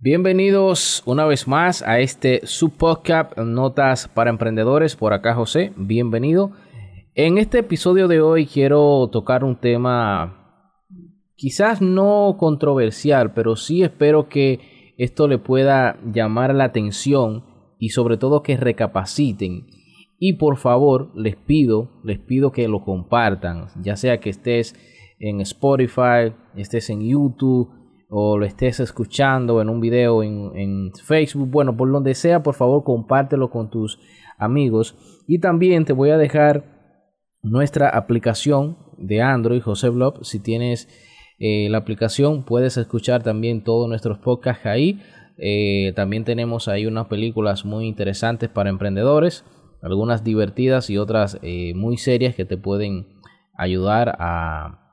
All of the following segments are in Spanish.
Bienvenidos una vez más a este subpodcast Notas para Emprendedores. Por acá José, bienvenido. En este episodio de hoy quiero tocar un tema quizás no controversial, pero sí espero que esto le pueda llamar la atención y sobre todo que recapaciten. Y por favor, les pido, les pido que lo compartan, ya sea que estés en Spotify, estés en YouTube, o lo estés escuchando en un video en, Facebook, bueno, por donde sea, por favor compártelo con tus amigos. Y también te voy a dejar nuestra aplicación de Android, José Blog. Si tienes eh, la aplicación, puedes escuchar también todos nuestros podcasts ahí. Eh, también tenemos ahí unas películas muy interesantes para emprendedores, algunas divertidas y otras eh, muy serias que te pueden ayudar a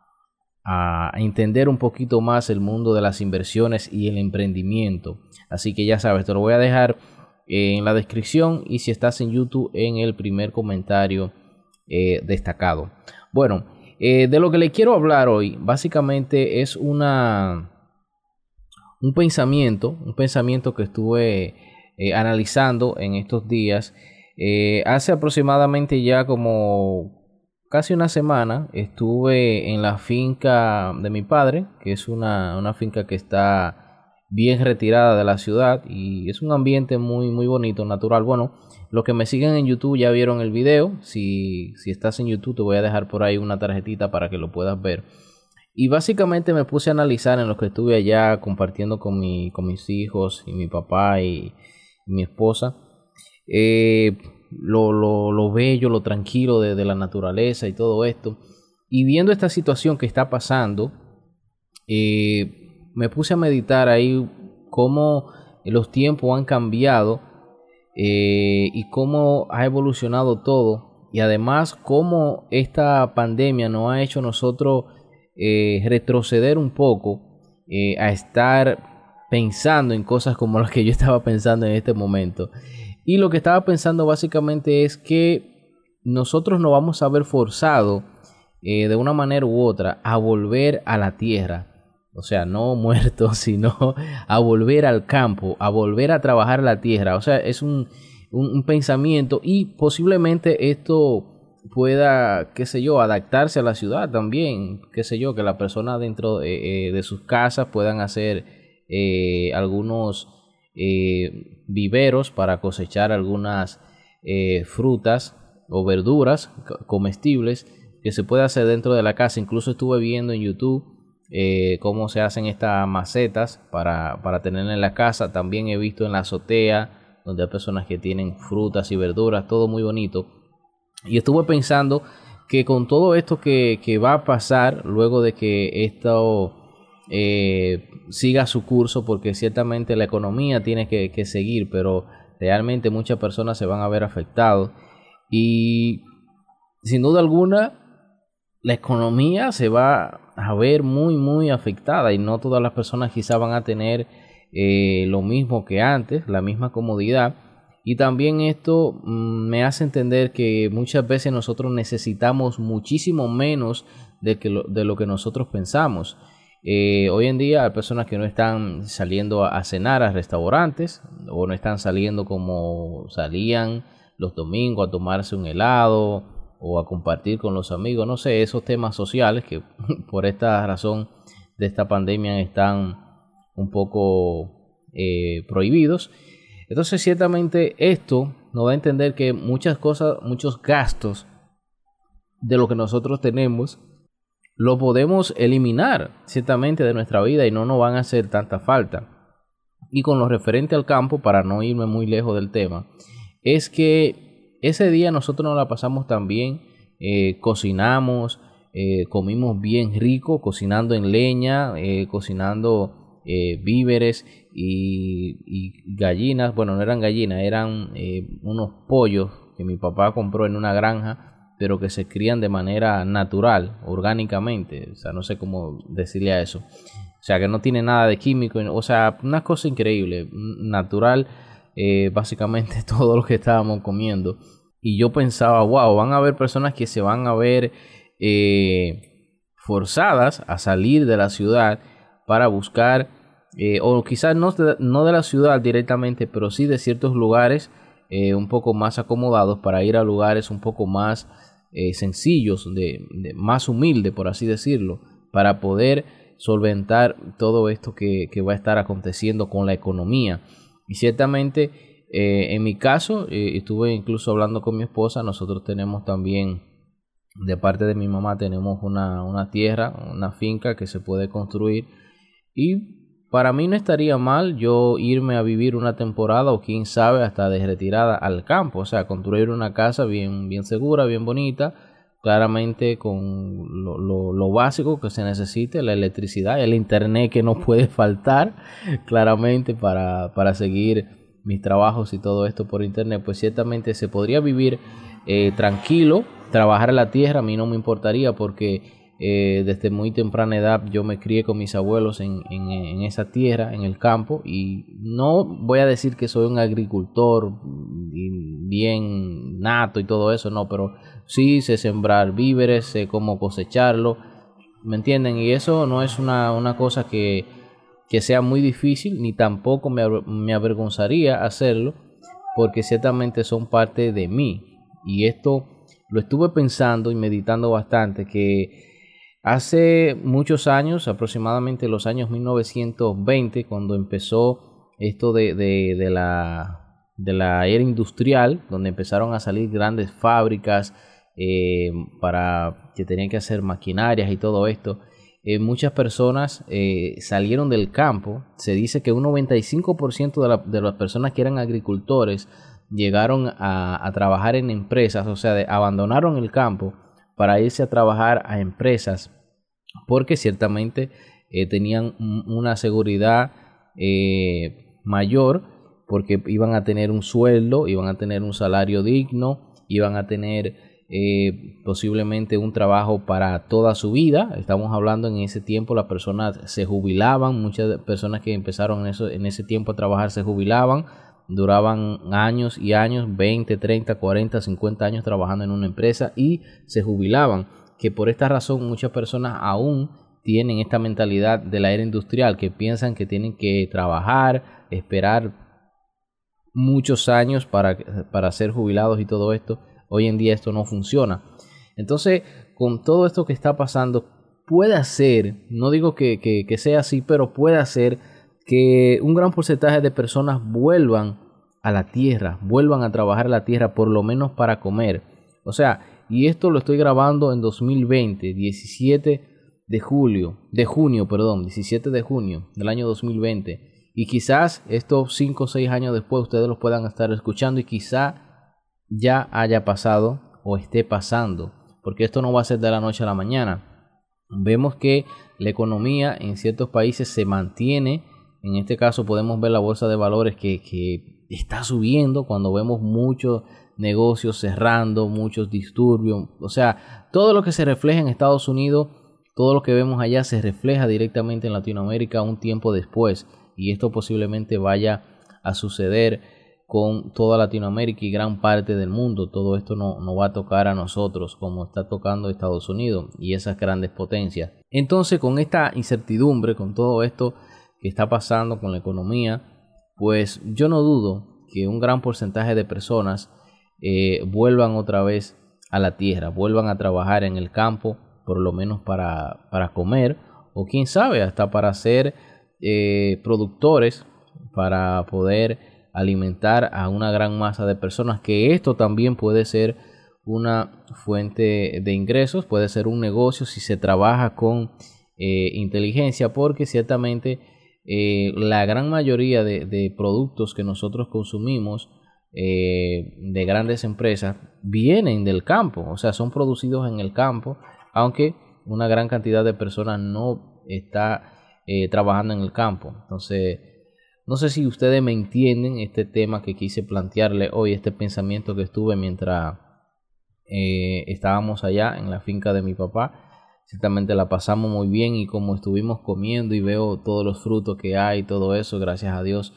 a entender un poquito más el mundo de las inversiones y el emprendimiento. Así que ya sabes, te lo voy a dejar en la descripción y si estás en YouTube en el primer comentario eh, destacado. Bueno, eh, de lo que le quiero hablar hoy básicamente es una un pensamiento, un pensamiento que estuve eh, analizando en estos días. hace aproximadamente ya como casi una semana estuve en la finca de mi padre, que es una, finca que está bien retirada de la ciudad y es un ambiente muy muy bonito, natural. Bueno, los que me siguen en YouTube ya vieron el video. Si, si estás en YouTube te voy a dejar por ahí una tarjetita para que lo puedas ver. Y básicamente me puse a analizar en lo que estuve allá compartiendo con, mi, con mis hijos y mi papá y, mi esposa. Eh, lo, lo, lo bello, lo tranquilo de, la naturaleza y todo esto. Y viendo esta situación que está pasando, eh, me puse a meditar ahí cómo los tiempos han cambiado eh, y cómo ha evolucionado todo. Y además cómo esta pandemia nos ha hecho nosotros eh, retroceder un poco a estar pensando en cosas como las que yo estaba pensando en este momento. Y lo que estaba pensando básicamente es que nosotros no vamos a ver forzado eh, de una manera u otra a volver a la tierra. O sea, no muertos, sino a volver al campo, a volver a trabajar la tierra. O sea, es un, pensamiento y posiblemente esto pueda, qué sé yo, adaptarse a la ciudad también, qué sé yo, que la persona dentro eh, eh, de sus casas puedan hacer algunos viveros para cosechar algunas eh, frutas o verduras comestibles que se puede hacer dentro de la casa. Incluso estuve viendo en YouTube eh, cómo se hacen estas macetas para, para tener en la casa. También he visto en la azotea donde hay personas que tienen frutas y verduras, todo muy bonito. Y estuve pensando que con todo esto que, que va a pasar luego de que esto eh, siga su curso porque ciertamente la economía tiene que, seguir, pero realmente muchas personas se van a ver afectados y sin duda alguna la economía se va a ver muy muy afectada y no todas las personas quizás van a tener eh, lo mismo que antes, la misma comodidad. Y también esto mm, me hace entender que muchas veces nosotros necesitamos muchísimo menos de, que de lo que nosotros pensamos. Eh, hoy en día hay personas que no están saliendo a, cenar a restaurantes o no están saliendo como salían los domingos a tomarse un helado o a compartir con los amigos, no sé, esos temas sociales que por esta razón de esta pandemia están un poco eh, prohibidos. Entonces ciertamente esto nos da a entender que muchas cosas, muchos gastos de lo que nosotros tenemos lo podemos eliminar ciertamente de nuestra vida y no nos van a hacer tanta falta. Y con lo referente al campo, para no irme muy lejos del tema, es que ese día nosotros nos la pasamos también, eh, cocinamos, eh, comimos bien rico, cocinando en leña, eh, cocinando víveres y, y, gallinas, bueno, no eran gallinas, eran unos pollos que mi papá compró en una granja pero que se crían de manera natural, orgánicamente, o sea, no sé cómo decirle a eso. O sea, que no tiene nada de químico, o sea, una cosa increíble, natural, eh, básicamente todo lo que estábamos comiendo. Y yo pensaba, wow, van a haber personas que se van a ver eh, forzadas a salir de la ciudad para buscar eh, o quizás no de, no de la ciudad directamente, pero sí de ciertos lugares eh, un poco más acomodados para ir a lugares un poco más eh, sencillos, de, más humilde, por así decirlo, para poder solventar todo esto que, va a estar aconteciendo con la economía. Y ciertamente, en mi caso, estuve incluso hablando con mi esposa, nosotros tenemos también de parte de mi mamá tenemos una, una, tierra, una finca que se puede construir y para mí no estaría mal yo irme a vivir una temporada o quién sabe hasta de retirada al campo, o sea, construir una casa bien, bien segura, bien bonita, claramente con lo, lo, básico que se necesite, la electricidad, el internet que no puede faltar, claramente para, para seguir mis trabajos y todo esto por internet, pues ciertamente se podría vivir eh, tranquilo, trabajar la tierra, a mí no me importaría porque eh, desde muy temprana edad yo me crié con mis abuelos en, en, esa tierra, en el campo, y no voy a decir que soy un agricultor bien nato y todo eso, no, pero sí sé sembrar víveres, sé cómo cosecharlo, ¿me entienden? Y eso no es una, una cosa que, que, sea muy difícil, ni tampoco me, me avergonzaría hacerlo, porque ciertamente son parte de mí. Y esto lo estuve pensando y meditando bastante, que Hace muchos años, aproximadamente los años 1920, cuando empezó esto de, de, la, de la era industrial, donde empezaron a salir grandes fábricas eh, para que tenían que hacer maquinarias y todo esto, eh, muchas personas eh, salieron del campo. Se dice que un 95% de, la, de, las personas que eran agricultores llegaron a, a trabajar en empresas, o sea, abandonaron el campo para irse a trabajar a empresas porque ciertamente eh, tenían una seguridad eh, mayor porque iban a tener un sueldo, iban a tener un salario digno, iban a tener eh, posiblemente un trabajo para toda su vida. Estamos hablando en ese tiempo las personas se jubilaban, muchas personas que empezaron eso, en ese tiempo a trabajar se jubilaban, duraban años y años, 20, 30, 40, 50 años trabajando en una empresa y se jubilaban que por esta razón muchas personas aún tienen esta mentalidad de la era industrial, que piensan que tienen que trabajar, esperar muchos años para, para ser jubilados y todo esto. Hoy en día esto no funciona. Entonces, con todo esto que está pasando, puede ser, no digo que, que sea así, pero puede ser que un gran porcentaje de personas vuelvan a la tierra, vuelvan a trabajar la tierra, por lo menos para comer. O sea, y esto lo estoy grabando en 2020, 17 de julio, de junio, perdón, 17 de junio del año 2020. Y quizás estos 5 o 6 años después ustedes los puedan estar escuchando y quizá ya haya pasado o esté pasando, porque esto no va a ser de la noche a la mañana. Vemos que la economía en ciertos países se mantiene, en este caso podemos ver la bolsa de valores que, está subiendo cuando vemos mucho negocios cerrando, muchos disturbios, o sea, todo lo que se refleja en Estados Unidos, todo lo que vemos allá se refleja directamente en Latinoamérica un tiempo después y esto posiblemente vaya a suceder con toda Latinoamérica y gran parte del mundo. Todo esto no, no, va a tocar a nosotros como está tocando Estados Unidos y esas grandes potencias. Entonces, con esta incertidumbre, con todo esto está pasando con la economía, pues yo no dudo que un gran porcentaje de personas eh, vuelvan otra vez a la tierra, vuelvan a trabajar en el campo, por lo menos para, para comer, o quién sabe, hasta para ser eh, productores, para poder alimentar a una gran masa de personas, que esto también puede ser una fuente de ingresos, puede ser un negocio si se trabaja con eh, inteligencia, porque ciertamente la gran mayoría de productos que nosotros consumimos, eh, de grandes empresas vienen del campo, o sea, son producidos en el campo, aunque una gran cantidad de personas no está eh, trabajando en el campo. Entonces, no sé si ustedes me entienden este tema que quise plantearle hoy, este pensamiento que estuve mientras eh, estábamos allá en la finca de mi papá. Ciertamente la pasamos muy bien y como estuvimos comiendo y veo todos los frutos que hay, todo eso, gracias a Dios,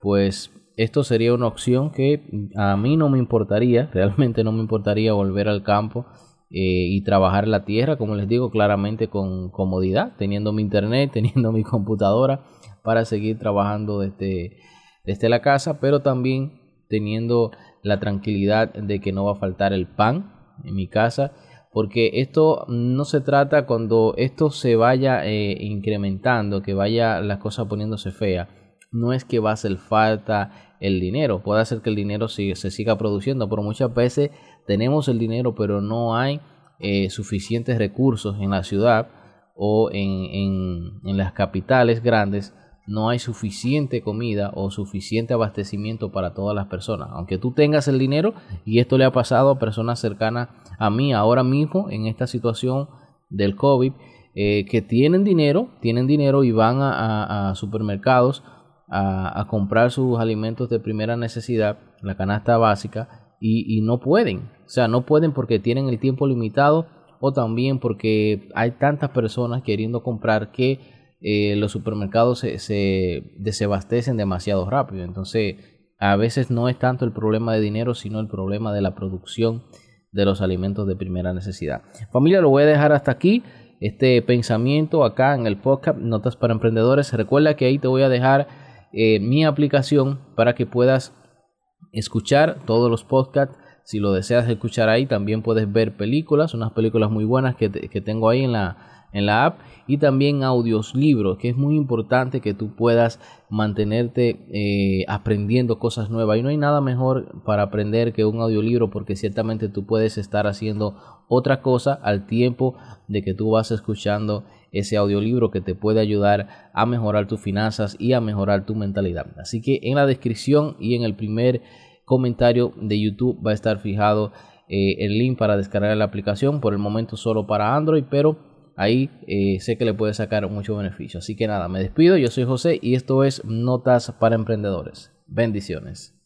pues esto sería una opción que a mí no me importaría, realmente no me importaría volver al campo eh, y trabajar la tierra, como les digo, claramente con comodidad, teniendo mi internet, teniendo mi computadora, para seguir trabajando desde, desde la casa, pero también teniendo la tranquilidad de que no va a faltar el pan en mi casa porque esto no se trata cuando esto se vaya eh, incrementando, que vaya las cosas poniéndose feas, no es que va a hacer falta el dinero, puede hacer que el dinero se, se siga produciendo, pero muchas veces tenemos el dinero pero no hay eh, suficientes recursos en la ciudad o en, en las capitales grandes no hay suficiente comida o suficiente abastecimiento para todas las personas. Aunque tú tengas el dinero, y esto le ha pasado a personas cercanas a mí ahora mismo en esta situación del COVID, eh, que tienen dinero, tienen dinero y van a, supermercados a, comprar sus alimentos de primera necesidad, la canasta básica, y, y no pueden. O sea, no pueden porque tienen el tiempo limitado o también porque hay tantas personas queriendo comprar que eh, los supermercados se, desabastecen demasiado rápido. Entonces, a veces no es tanto el problema de dinero, sino el problema de la producción de los alimentos de primera necesidad. Familia, lo voy a dejar hasta aquí. Este pensamiento acá en el podcast Notas para Emprendedores. Recuerda que ahí te voy a dejar eh, mi aplicación para que puedas escuchar todos los podcasts. Si lo deseas escuchar ahí, también puedes ver películas, unas películas muy buenas que, que tengo ahí en la, en la app y también audios libros que es muy importante que tú puedas mantenerte eh, aprendiendo cosas nuevas. Y no hay nada mejor para aprender que un audiolibro porque ciertamente tú puedes estar haciendo otra cosa al tiempo de que tú vas escuchando ese audiolibro que te puede ayudar a mejorar tus finanzas y a mejorar tu mentalidad. Así que en la descripción y en el primer comentario de YouTube va a estar fijado eh, el link para descargar la aplicación por el momento solo para Android pero ahí eh, sé que le puede sacar mucho beneficio. Así que nada, me despido, yo soy José y esto es Notas para Emprendedores. Bendiciones.